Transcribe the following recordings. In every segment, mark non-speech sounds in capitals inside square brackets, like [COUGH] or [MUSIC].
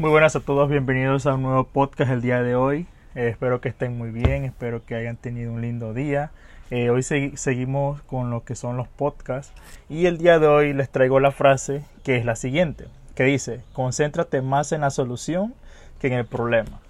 Muy buenas a todos, bienvenidos a un nuevo podcast el día de hoy. Eh, espero que estén muy bien, espero que hayan tenido un lindo día. Eh, hoy seguimos con lo que son los podcasts y el día de hoy les traigo la frase que es la siguiente, que dice, concéntrate más en la solución que en el problema.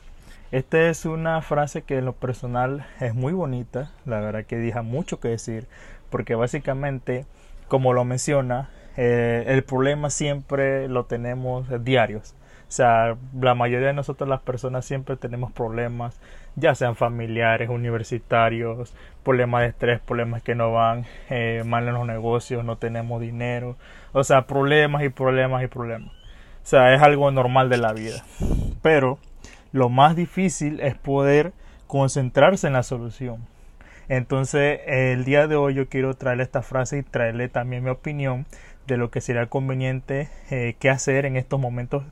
Esta es una frase que en lo personal es muy bonita, la verdad que deja mucho que decir, porque básicamente, como lo menciona, eh, el problema siempre lo tenemos diarios. O sea, la mayoría de nosotros las personas siempre tenemos problemas, ya sean familiares, universitarios, problemas de estrés, problemas que no van eh, mal en los negocios, no tenemos dinero, o sea, problemas y problemas y problemas. O sea, es algo normal de la vida. Pero lo más difícil es poder concentrarse en la solución. Entonces, el día de hoy yo quiero traerle esta frase y traerle también mi opinión de lo que sería conveniente eh, qué hacer en estos momentos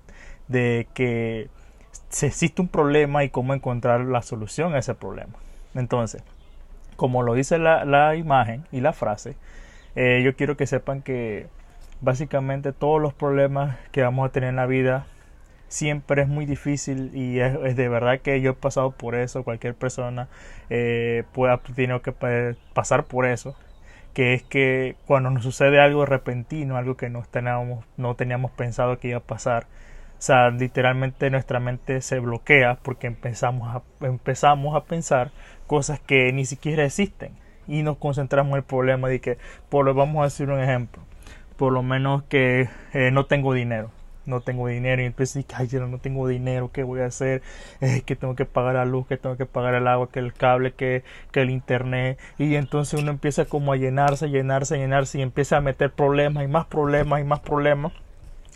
de que existe un problema y cómo encontrar la solución a ese problema. Entonces, como lo dice la, imagen y la frase, eh, yo quiero que sepan que básicamente todos los problemas que vamos a tener en la vida siempre es muy difícil y es, de verdad que yo he pasado por eso, cualquier persona eh, pueda tener que pasar por eso, que es que cuando nos sucede algo repentino, algo que no teníamos, no teníamos pensado que iba a pasar, o sea, literalmente nuestra mente se bloquea porque empezamos a, empezamos a pensar cosas que ni siquiera existen y nos concentramos en el problema de que, por lo vamos a decir un ejemplo, por lo menos que eh, no tengo dinero, no tengo dinero y empiezo a decir, no tengo dinero, ¿qué voy a hacer? Es que tengo que pagar la luz, que tengo que pagar el agua, que el cable, que, que el internet y entonces uno empieza como a llenarse, llenarse, llenarse y empieza a meter problemas y más problemas y más problemas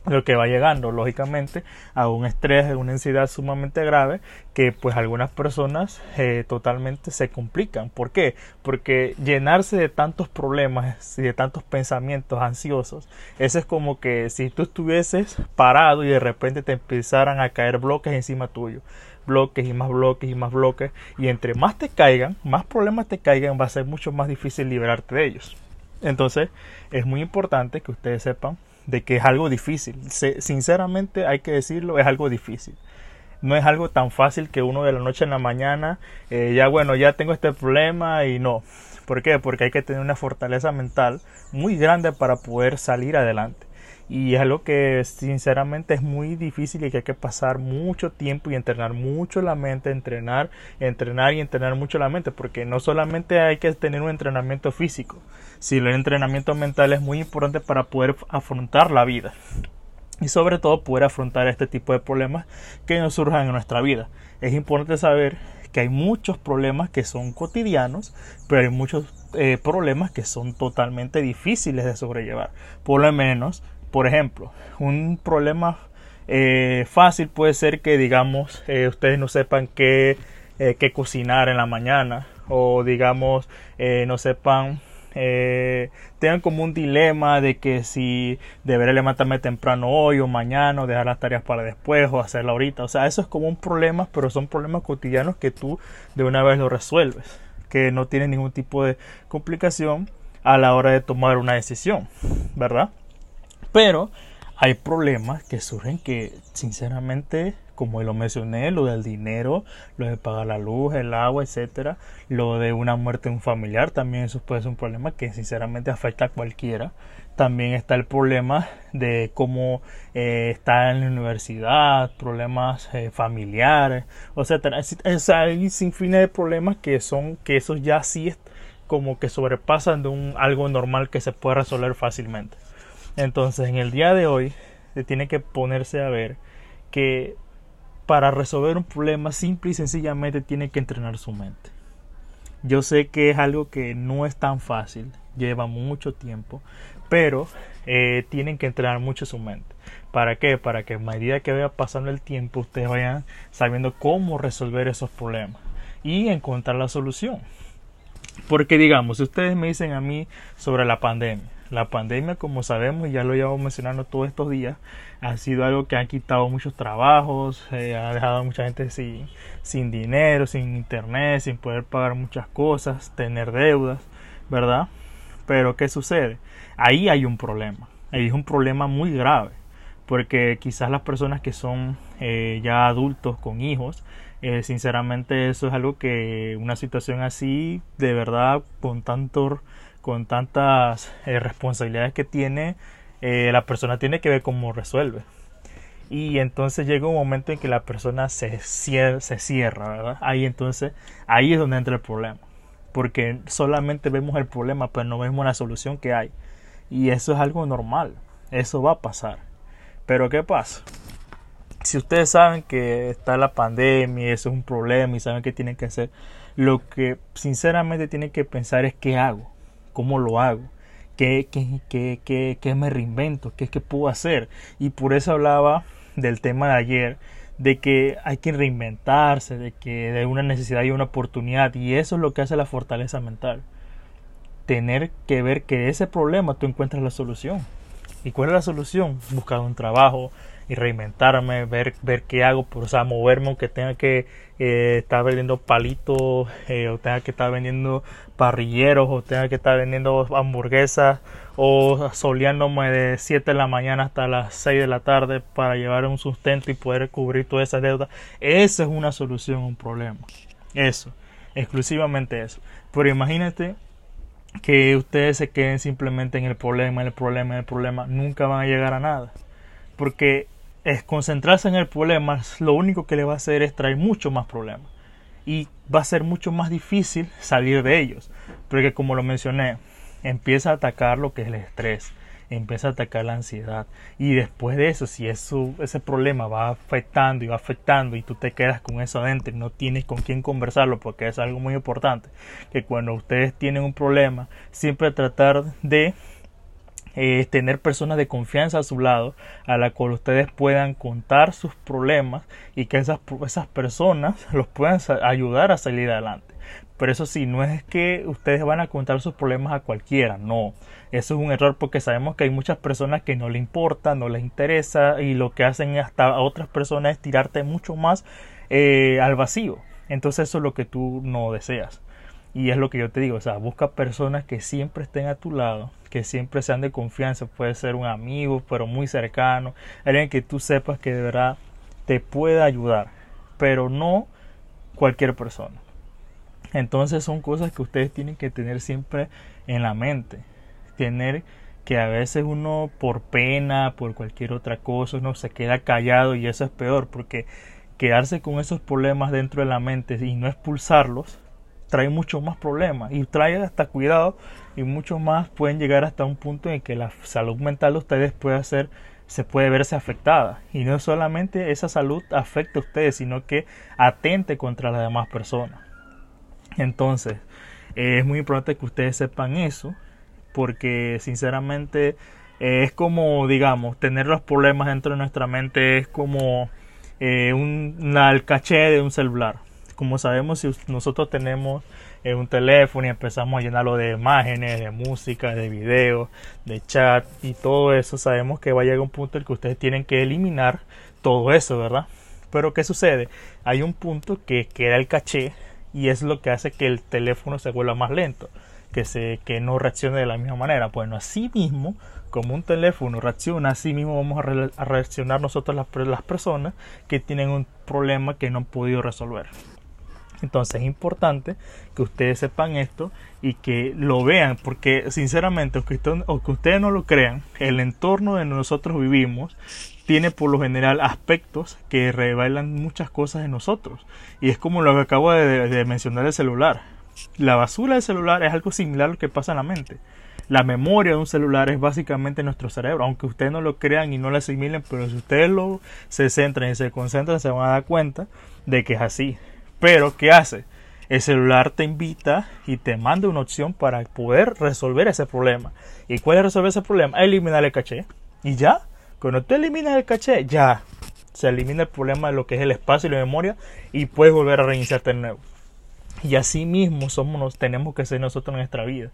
lo que va llegando lógicamente a un estrés, a una ansiedad sumamente grave que pues algunas personas eh, totalmente se complican. ¿Por qué? Porque llenarse de tantos problemas y de tantos pensamientos ansiosos, eso es como que si tú estuvieses parado y de repente te empezaran a caer bloques encima tuyo bloques y más bloques y más bloques y entre más te caigan, más problemas te caigan, va a ser mucho más difícil liberarte de ellos. Entonces es muy importante que ustedes sepan de que es algo difícil. sinceramente hay que decirlo, es algo difícil. No es algo tan fácil que uno de la noche en la mañana, eh, ya bueno, ya tengo este problema y no. ¿Por qué? Porque hay que tener una fortaleza mental muy grande para poder salir adelante y es algo que sinceramente es muy difícil y que hay que pasar mucho tiempo y entrenar mucho la mente, entrenar, entrenar y entrenar mucho la mente, porque no solamente hay que tener un entrenamiento físico, sino el entrenamiento mental es muy importante para poder afrontar la vida y sobre todo poder afrontar este tipo de problemas que nos surjan en nuestra vida. Es importante saber que hay muchos problemas que son cotidianos, pero hay muchos eh, problemas que son totalmente difíciles de sobrellevar. Por lo menos por ejemplo, un problema eh, fácil puede ser que, digamos, eh, ustedes no sepan qué, eh, qué, cocinar en la mañana o, digamos, no sepan, tengan como un dilema de que si deberé levantarme temprano hoy o mañana o dejar las tareas para después o hacerla ahorita. O sea, eso es como un problema, pero son problemas cotidianos que tú de una vez lo resuelves, que no tienen ningún tipo de complicación a la hora de tomar una decisión, ¿verdad? Pero hay problemas que surgen que sinceramente como lo mencioné, lo del dinero, lo de pagar la luz, el agua, etcétera, lo de una muerte de un familiar, también eso puede ser un problema que sinceramente afecta a cualquiera. También está el problema de cómo eh, está en la universidad, problemas eh, familiares, o sea, hay sin fin de problemas que son que esos ya sí como que sobrepasan de un algo normal que se puede resolver fácilmente. Entonces, en el día de hoy, se tiene que ponerse a ver que para resolver un problema simple y sencillamente tiene que entrenar su mente. Yo sé que es algo que no es tan fácil, lleva mucho tiempo, pero eh, tienen que entrenar mucho su mente. ¿Para qué? Para que a medida que vaya pasando el tiempo ustedes vayan sabiendo cómo resolver esos problemas y encontrar la solución. Porque digamos, si ustedes me dicen a mí sobre la pandemia, la pandemia, como sabemos, y ya lo llevamos mencionando todos estos días, ha sido algo que ha quitado muchos trabajos, eh, ha dejado a mucha gente sin, dinero, sin internet, sin poder pagar muchas cosas, tener deudas, ¿verdad? Pero ¿qué sucede? Ahí hay un problema, ahí es un problema muy grave. porque quizás las personas que son eh, ya adultos con hijos, eh, sinceramente eso es algo que una situación así, de verdad, con tanto, con tantas eh, responsabilidades que tiene, la persona tiene que ver cómo resuelve. Y entonces llega un momento en que la persona se cierra, se cierra ¿verdad? Ahí entonces, ahí es donde entra el problema. Porque solamente vemos el problema, pero no vemos la solución que hay. Y eso es algo normal. Eso va a pasar. Pero ¿qué pasa? Si ustedes saben que está la pandemia, eso es un problema y saben que tienen que hacer, lo que sinceramente tienen que pensar es qué hago, cómo lo hago, qué, qué, qué, qué, me reinvento, qué, qué puedo hacer. Y por eso hablaba del tema de ayer, de que hay que reinventarse, de que de una necesidad y una oportunidad. Y eso es lo que hace la fortaleza mental. Tener que ver que ese problema tú encuentras la solución. ¿Y cuál es la solución? Buscar un trabajo y reinventarme, ver, ver qué hago, por, o sea, moverme aunque tenga que eh, estar vendiendo palitos, eh, o tenga que estar vendiendo parrilleros, o tenga que estar vendiendo hamburguesas, o soleándome de 7 de la mañana hasta las 6 de la tarde para llevar un sustento y poder cubrir toda esa deuda. Esa es una solución a un problema. Eso, exclusivamente eso. Pero imagínate que ustedes se queden simplemente en el problema, el problema, el problema, nunca van a llegar a nada. Porque es concentrarse en el problema, lo único que le va a hacer es traer mucho más problemas. Y va a ser mucho más difícil salir de ellos. Porque como lo mencioné, empieza a atacar lo que es el estrés, empieza a atacar la ansiedad. Y después de eso, si eso, ese problema va afectando y va afectando y tú te quedas con eso adentro y no tienes con quién conversarlo, porque es algo muy importante, que cuando ustedes tienen un problema, siempre tratar de eh, tener personas de confianza a su lado a la cual ustedes puedan contar sus problemas y que esas, esas personas [LAUGHS] los puedan ayudar a salir adelante. Pero eso sí, no es que ustedes van a contar sus problemas a cualquiera, no. Eso es un error porque sabemos que hay muchas personas que no le importa, no les interesa y lo que hacen hasta a otras personas es tirarte mucho más eh, al vacío. Entonces eso es lo que tú no deseas. Y es lo que yo te digo, o sea, busca personas que siempre estén a tu lado, que siempre sean de confianza, puede ser un amigo, pero muy cercano, alguien que tú sepas que de verdad te pueda ayudar, pero no cualquier persona. Entonces son cosas que ustedes tienen que tener siempre en la mente. Tener que a veces uno por pena, por cualquier otra cosa, uno se queda callado y eso es peor porque quedarse con esos problemas dentro de la mente y no expulsarlos trae mucho más problemas y trae hasta cuidado y mucho más pueden llegar hasta un punto en que la salud mental de ustedes puede ser se puede verse afectada y no solamente esa salud afecta a ustedes sino que atente contra las demás personas entonces, eh, es muy importante que ustedes sepan eso, porque sinceramente eh, es como, digamos, tener los problemas dentro de nuestra mente es como eh, un, el caché de un celular. Como sabemos, si nosotros tenemos un teléfono y empezamos a llenarlo de imágenes, de música, de videos, de chat y todo eso, sabemos que va a llegar un punto en que ustedes tienen que eliminar todo eso, ¿verdad? Pero ¿qué sucede? Hay un punto que queda el caché y es lo que hace que el teléfono se vuelva más lento, que, se, que no reaccione de la misma manera. Bueno, así mismo, como un teléfono reacciona, así mismo vamos a, reaccionar nosotros las, las personas que tienen un problema que no han podido resolver. Entonces es importante que ustedes sepan esto y que lo vean, porque sinceramente, aunque ustedes no lo crean, el entorno donde nosotros vivimos tiene por lo general aspectos que revelan muchas cosas de nosotros. Y es como lo que acabo de, mencionar el celular. La basura del celular es algo similar a lo que pasa en la mente. La memoria de un celular es básicamente nuestro cerebro, aunque ustedes no lo crean y no lo asimilen, pero si ustedes lo se centran y se concentran se van a dar cuenta de que es así. Pero ¿qué hace? El celular te invita y te manda una opción para poder resolver ese problema. ¿Y cuál es resolver ese problema? Eliminar el caché. Y ya, cuando tú eliminas el caché, ya se elimina el problema de lo que es el espacio y la memoria y puedes volver a reiniciarte de nuevo. Y así mismo somos, tenemos que ser nosotros en nuestra vida.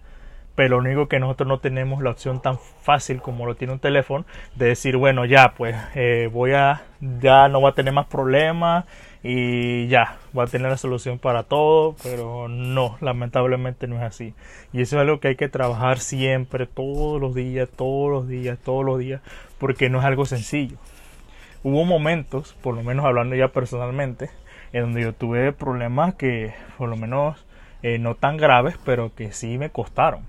pero lo único que nosotros no tenemos la opción tan fácil como lo tiene un teléfono de decir bueno ya pues eh, voy a ya no va a tener más problemas y ya va a tener la solución para todo pero no lamentablemente no es así. Y eso es algo que hay que trabajar siempre todos los días todos los días todos los días porque no es algo sencillo. Hubo momentos por lo menos hablando ya personalmente en donde yo tuve problemas que por lo menos eh, no tan graves pero que sí me costaron.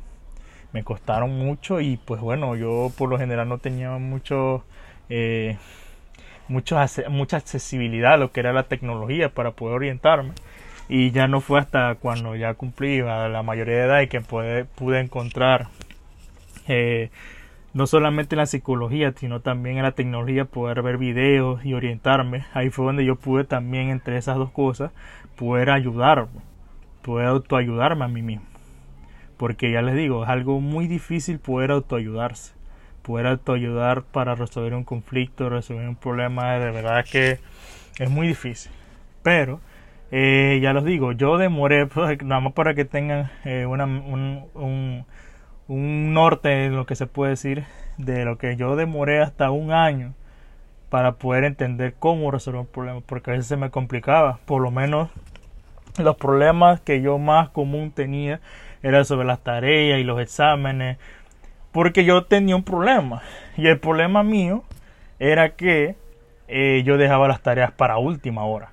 Me costaron mucho y pues bueno, yo por lo general no tenía mucho, eh, mucho mucha accesibilidad a lo que era la tecnología para poder orientarme. Y ya no fue hasta cuando ya cumplí la mayoría de edad y que pude, pude encontrar eh, no solamente en la psicología sino también en la tecnología poder ver videos y orientarme. Ahí fue donde yo pude también entre esas dos cosas poder ayudarme poder autoayudarme a mí mismo. Porque ya les digo, es algo muy difícil poder autoayudarse, poder autoayudar para resolver un conflicto, resolver un problema, de verdad que es muy difícil. Pero, eh, ya les digo, yo demoré, [LAUGHS] pues, nada más para que tengan eh, una, un, un, un norte, lo que se puede decir, de lo que yo demoré hasta un año para poder entender cómo resolver un problema, porque a veces se me complicaba, por lo menos los problemas que yo más común tenía era sobre las tareas y los exámenes, porque yo tenía un problema. Y el problema mío era que eh, yo dejaba las tareas para última hora.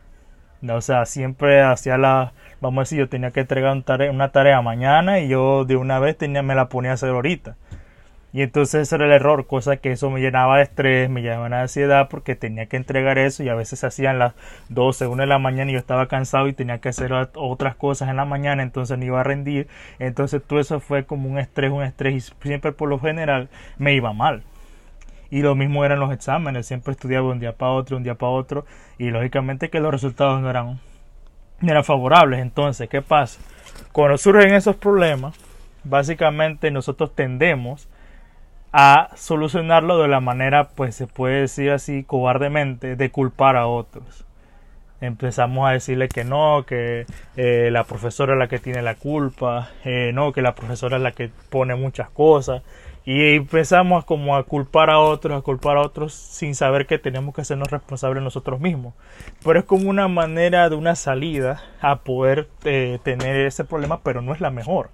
O sea, siempre hacía la, vamos a decir, yo tenía que entregar una tarea, mañana y yo de una vez tenía, me la ponía a hacer ahorita. Y entonces ese era el error, cosa que eso me llenaba de estrés, me llenaba de ansiedad porque tenía que entregar eso y a veces se hacían las 12, 1 de la mañana y yo estaba cansado y tenía que hacer otras cosas en la mañana, entonces no iba a rendir. Entonces todo eso fue como un estrés, un estrés y siempre por lo general me iba mal. Y lo mismo eran los exámenes, siempre estudiaba un día para otro, un día para otro y lógicamente que los resultados no eran, no eran favorables. Entonces, ¿qué pasa? Cuando surgen esos problemas, básicamente nosotros tendemos a solucionarlo de la manera, pues se puede decir así, cobardemente, de culpar a otros. Empezamos a decirle que no, que eh, la profesora es la que tiene la culpa, eh, no, que la profesora es la que pone muchas cosas. Y empezamos como a culpar a otros, a culpar a otros sin saber que tenemos que hacernos responsables nosotros mismos. Pero es como una manera de una salida a poder eh, tener ese problema, pero no es la mejor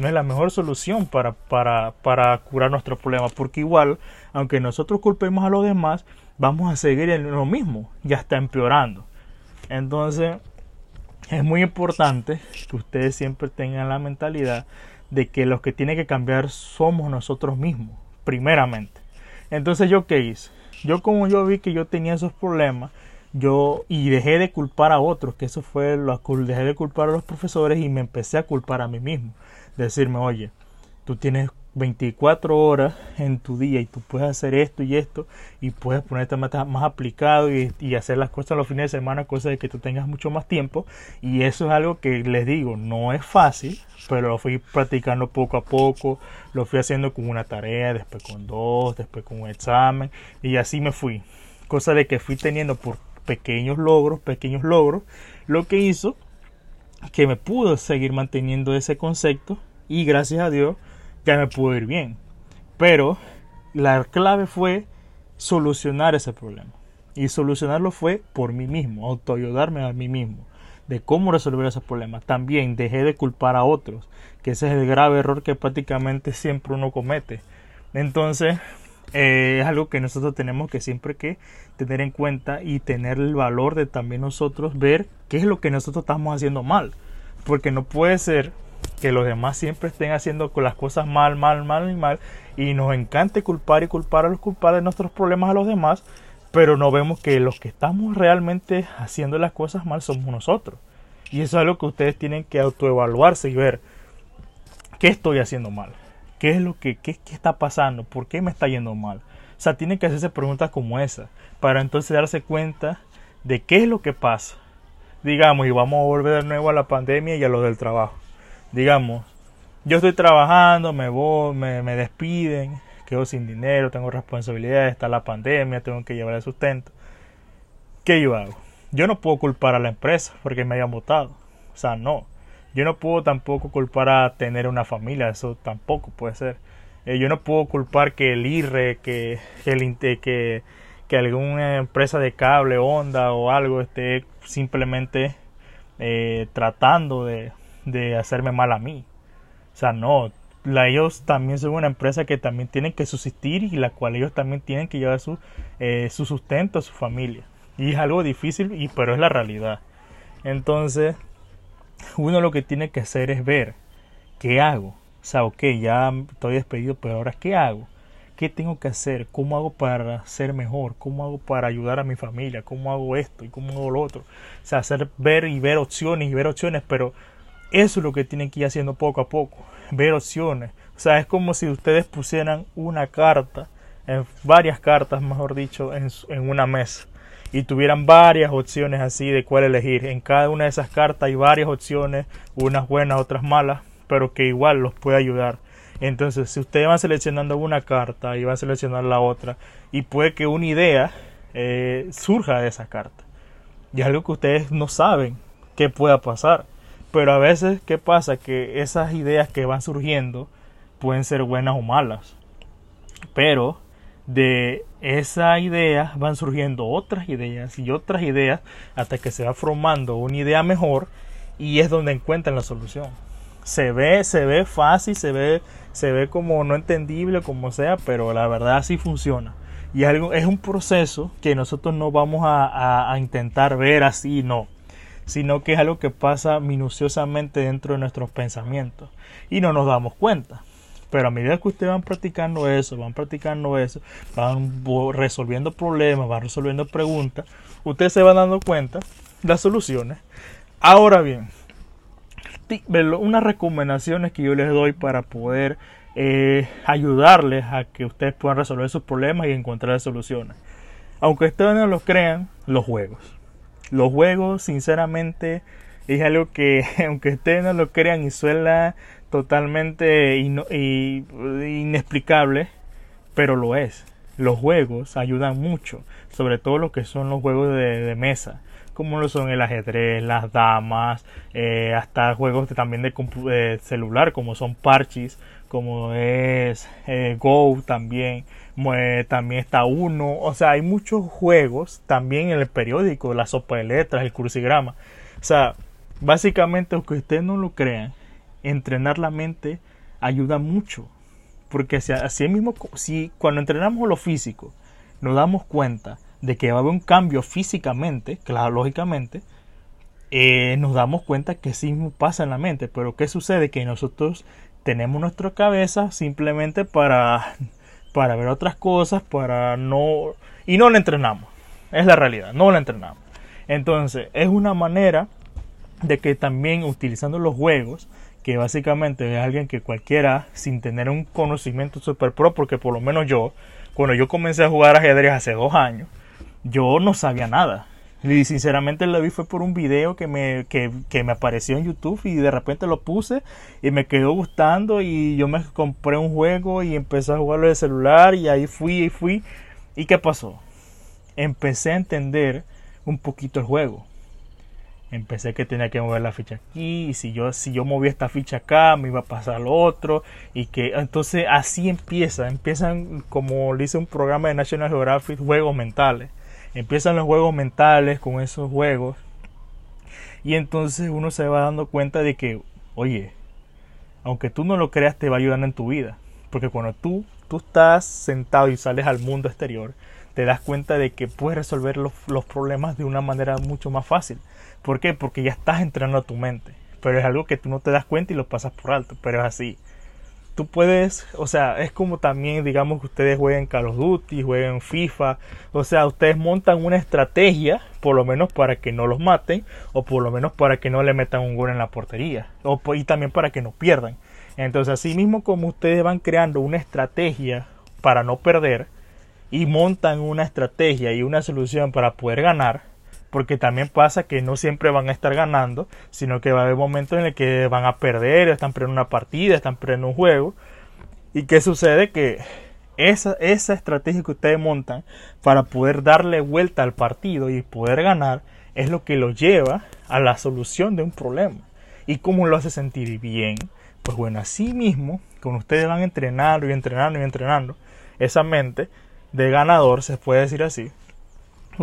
no es la mejor solución para, para, para curar nuestros problemas, porque igual, aunque nosotros culpemos a los demás, vamos a seguir en lo mismo, ya está empeorando. Entonces, es muy importante que ustedes siempre tengan la mentalidad de que los que tienen que cambiar somos nosotros mismos, primeramente. Entonces, ¿yo qué hice? Yo como yo vi que yo tenía esos problemas, yo y dejé de culpar a otros, que eso fue lo dejé de culpar a los profesores y me empecé a culpar a mí mismo decirme, oye, tú tienes 24 horas en tu día y tú puedes hacer esto y esto y puedes ponerte más, más aplicado y, y, hacer las cosas los fines de semana, cosas de que tú tengas mucho más tiempo y eso es algo que les digo, no es fácil, pero lo fui practicando poco a poco, lo fui haciendo con una tarea, después con dos, después con un examen y así me fui, cosa de que fui teniendo por pequeños logros, pequeños logros, lo que hizo que me pudo seguir manteniendo ese concepto y gracias a Dios ya me pudo ir bien. Pero la clave fue solucionar ese problema. Y solucionarlo fue por mí mismo, autoayudarme a mí mismo, de cómo resolver ese problema. También dejé de culpar a otros, que ese es el grave error que prácticamente siempre uno comete. Entonces, eh, es algo que nosotros tenemos que siempre que tener en cuenta y tener el valor de también nosotros ver qué es lo que nosotros estamos haciendo mal. Porque no puede ser que los demás siempre estén haciendo las cosas mal, mal, mal y mal, y nos encante culpar y culpar a los culpables de nuestros problemas a los demás, pero no vemos que los que estamos realmente haciendo las cosas mal somos nosotros. Y eso es algo que ustedes tienen que autoevaluarse y ver qué estoy haciendo mal, qué es lo que qué, qué está pasando, por qué me está yendo mal. O sea, tienen que hacerse preguntas como esa para entonces darse cuenta de qué es lo que pasa. Digamos, y vamos a volver de nuevo a la pandemia y a lo del trabajo digamos, yo estoy trabajando, me voy, me, despiden, quedo sin dinero, tengo responsabilidades, está la pandemia, tengo que llevar el sustento. ¿Qué yo hago? Yo no puedo culpar a la empresa porque me hayan votado. O sea, no. Yo no puedo tampoco culpar a tener una familia, eso tampoco puede ser. Eh, yo no puedo culpar que el IRRE, que, el, que, que alguna empresa de cable, onda o algo esté simplemente eh, tratando de, de hacerme mal a mí. O sea, no, la, ellos también son una empresa que también tienen que subsistir y la cual ellos también tienen que llevar su, eh, su sustento a su familia. Y es algo difícil, y, pero es la realidad. Entonces, uno lo que tiene que hacer es ver qué hago. O sea, ok, ya estoy despedido, pero ahora ¿qué hago? ¿Qué tengo que hacer? ¿Cómo hago para ser mejor? ¿Cómo hago para ayudar a mi familia? ¿Cómo hago esto y cómo hago lo otro? O sea, hacer ver y ver opciones y ver opciones, pero eso es lo que tienen que ir haciendo poco a poco, ver opciones. O sea, es como si ustedes pusieran una carta, en varias cartas, mejor dicho, en, en una mesa y tuvieran varias opciones así de cuál elegir. En cada una de esas cartas hay varias opciones, unas buenas, otras malas, pero que igual los puede ayudar. Entonces, si ustedes van seleccionando una carta y van a seleccionar la otra, y puede que una idea eh, surja de esa carta. Y es algo que ustedes no saben que pueda pasar. Pero a veces, ¿qué pasa? Que esas ideas que van surgiendo pueden ser buenas o malas. Pero de esa idea van surgiendo otras ideas y otras ideas hasta que se va formando una idea mejor y es donde encuentran la solución. Se ve, se ve fácil, se ve, se ve como no entendible, como sea, pero la verdad así funciona. Y algo, es un proceso que nosotros no vamos a, a intentar ver así, no sino que es algo que pasa minuciosamente dentro de nuestros pensamientos y no nos damos cuenta. Pero a medida que ustedes van practicando eso, van practicando eso, van resolviendo problemas, van resolviendo preguntas, ustedes se van dando cuenta las soluciones. Ahora bien, unas recomendaciones que yo les doy para poder eh, ayudarles a que ustedes puedan resolver sus problemas y encontrar soluciones. Aunque ustedes no lo crean, los juegos. Los juegos, sinceramente, es algo que, [LAUGHS] aunque ustedes no lo crean y suena totalmente inexplicable, pero lo es. Los juegos ayudan mucho, sobre todo lo que son los juegos de, mesa, como lo son el ajedrez, las damas, eh, hasta juegos también de, celular, como son Parchis, como es eh, Go también, también está Uno, o sea, hay muchos juegos también en el periódico, la sopa de letras, el crucigrama, o sea, básicamente, aunque ustedes no lo crean, entrenar la mente ayuda mucho. Porque así mismo, si cuando entrenamos lo físico, nos damos cuenta de que va a haber un cambio físicamente, claro, lógicamente, eh, nos damos cuenta que sí mismo pasa en la mente. Pero ¿qué sucede? Que nosotros tenemos nuestra cabeza simplemente para, para ver otras cosas, para no... Y no la entrenamos. Es la realidad, no la entrenamos. Entonces, es una manera de que también utilizando los juegos, que básicamente es alguien que cualquiera, sin tener un conocimiento super pro, porque por lo menos yo, cuando yo comencé a jugar ajedrez hace dos años, yo no sabía nada. Y sinceramente lo vi fue por un video que me, que, que me apareció en YouTube y de repente lo puse y me quedó gustando y yo me compré un juego y empecé a jugarlo de celular y ahí fui y fui. ¿Y qué pasó? Empecé a entender un poquito el juego empecé que tenía que mover la ficha aquí y si yo si yo movía esta ficha acá me iba a pasar lo otro y que entonces así empieza. Empiezan como dice un programa de National Geographic juegos mentales. Empiezan los juegos mentales con esos juegos y entonces uno se va dando cuenta de que oye aunque tú no lo creas te va ayudando en tu vida. Porque cuando tú tú estás sentado y sales al mundo exterior te das cuenta de que puedes resolver los, los problemas de una manera mucho más fácil ¿Por qué? Porque ya estás entrenando a tu mente. Pero es algo que tú no te das cuenta y lo pasas por alto. Pero es así. Tú puedes, o sea, es como también, digamos que ustedes jueguen Call of Duty, jueguen FIFA. O sea, ustedes montan una estrategia, por lo menos para que no los maten, o por lo menos para que no le metan un gol en la portería. O, y también para que no pierdan. Entonces, así mismo como ustedes van creando una estrategia para no perder, y montan una estrategia y una solución para poder ganar, porque también pasa que no siempre van a estar ganando, sino que va a haber momentos en el que van a perder, están perdiendo una partida, están perdiendo un juego. ¿Y qué sucede? Que esa, esa estrategia que ustedes montan para poder darle vuelta al partido y poder ganar es lo que los lleva a la solución de un problema. ¿Y cómo lo hace sentir bien? Pues bueno, así mismo, con ustedes van entrenando y entrenando y entrenando, esa mente de ganador, se puede decir así,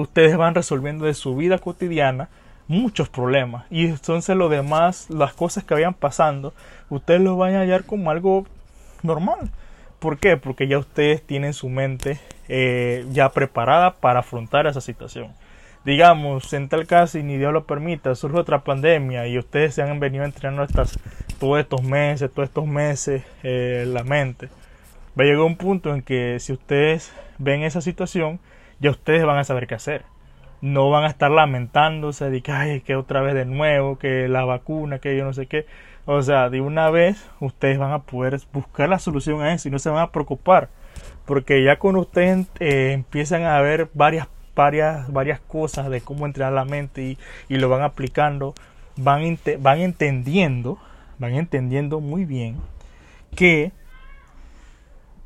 ustedes van resolviendo de su vida cotidiana muchos problemas y entonces lo demás, las cosas que vayan pasando, ustedes lo van a hallar como algo normal. ¿Por qué? Porque ya ustedes tienen su mente eh, ya preparada para afrontar esa situación. Digamos, en tal caso, y ni Dios lo permita, surge otra pandemia y ustedes se han venido entrenando estas, todos estos meses, todos estos meses eh, la mente. Va a llegar un punto en que si ustedes ven esa situación, ya ustedes van a saber qué hacer no van a estar lamentándose de que, ay, que otra vez de nuevo, que la vacuna, que yo no sé qué. O sea, de una vez ustedes van a poder buscar la solución a eso y no se van a preocupar. Porque ya con ustedes eh, empiezan a ver varias, varias, varias cosas de cómo entrenar la mente y, y lo van aplicando, van, van entendiendo, van entendiendo muy bien que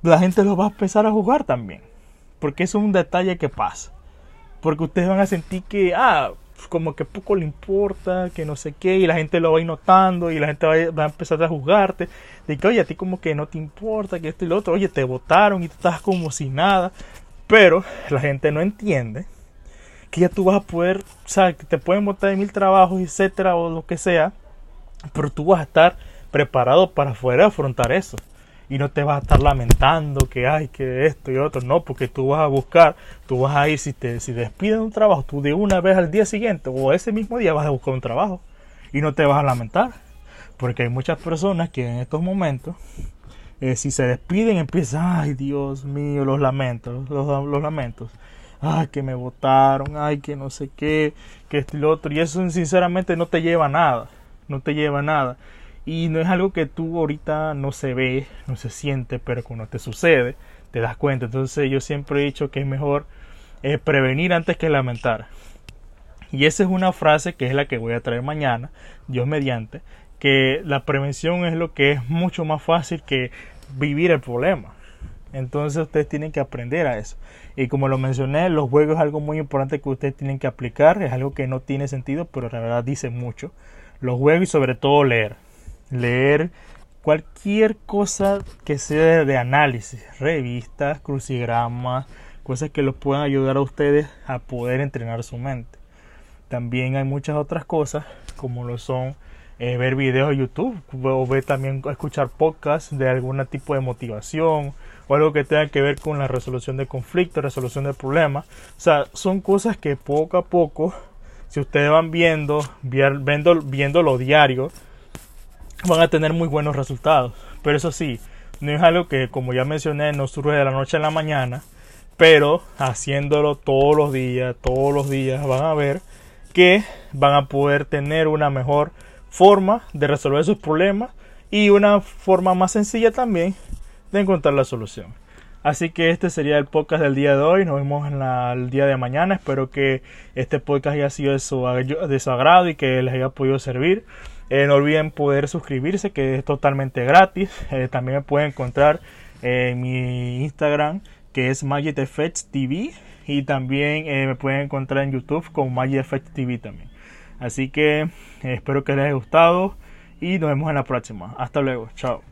la gente lo va a empezar a jugar también. Porque eso es un detalle que pasa. Porque ustedes van a sentir que, ah, como que poco le importa, que no sé qué, y la gente lo va a ir notando y la gente va a, empezar a juzgarte, de que, oye, a ti como que no te importa, que esto y lo otro, oye, te votaron y tú estás como si nada, pero la gente no entiende que ya tú vas a poder, o sea, que te pueden votar en mil trabajos, etcétera, o lo que sea, pero tú vas a estar preparado para poder afrontar eso y no te vas a estar lamentando que hay que esto y otro, no, porque tú vas a buscar, tú vas a ir, si te si despiden un trabajo, tú de una vez al día siguiente o ese mismo día vas a buscar un trabajo y no te vas a lamentar, porque hay muchas personas que en estos momentos, eh, si se despiden, empiezan, ay Dios mío, los lamentos, los, los lamentos ay, que me votaron, ay, que no sé qué, que esto y lo otro. Y eso sinceramente no te lleva a nada, no te lleva a nada. Y no es algo que tú ahorita no se ve, no se siente, pero cuando te sucede, te das cuenta. Entonces yo siempre he dicho que es mejor eh, prevenir antes que lamentar. Y esa es una frase que es la que voy a traer mañana, Dios mediante, que la prevención es lo que es mucho más fácil que vivir el problema. Entonces ustedes tienen que aprender a eso. Y como lo mencioné, los juegos es algo muy importante que ustedes tienen que aplicar. Es algo que no tiene sentido, pero la verdad dice mucho. Los juegos y sobre todo leer leer cualquier cosa que sea de análisis, revistas, crucigramas, cosas que los puedan ayudar a ustedes a poder entrenar su mente. También hay muchas otras cosas como lo son eh, ver videos de YouTube o ver también escuchar podcasts de algún tipo de motivación o algo que tenga que ver con la resolución de conflictos, resolución de problemas. O sea, son cosas que poco a poco, si ustedes van viendo, viendo, viendo lo diario, van a tener muy buenos resultados. Pero eso sí, no es algo que, como ya mencioné, no surge de la noche a la mañana, pero haciéndolo todos los días, todos los días, van a ver que van a poder tener una mejor forma de resolver sus problemas y una forma más sencilla también de encontrar la solución. Así que este sería el podcast del día de hoy. Nos vemos en el día de mañana. Espero que este podcast haya sido de su, de su agrado y que les haya podido servir. Eh, no olviden poder suscribirse, que es totalmente gratis. Eh, también me pueden encontrar en mi Instagram, que es Magic TV. Y también eh, me pueden encontrar en YouTube con Magic TV también. Así que espero que les haya gustado y nos vemos en la próxima. Hasta luego. Chao.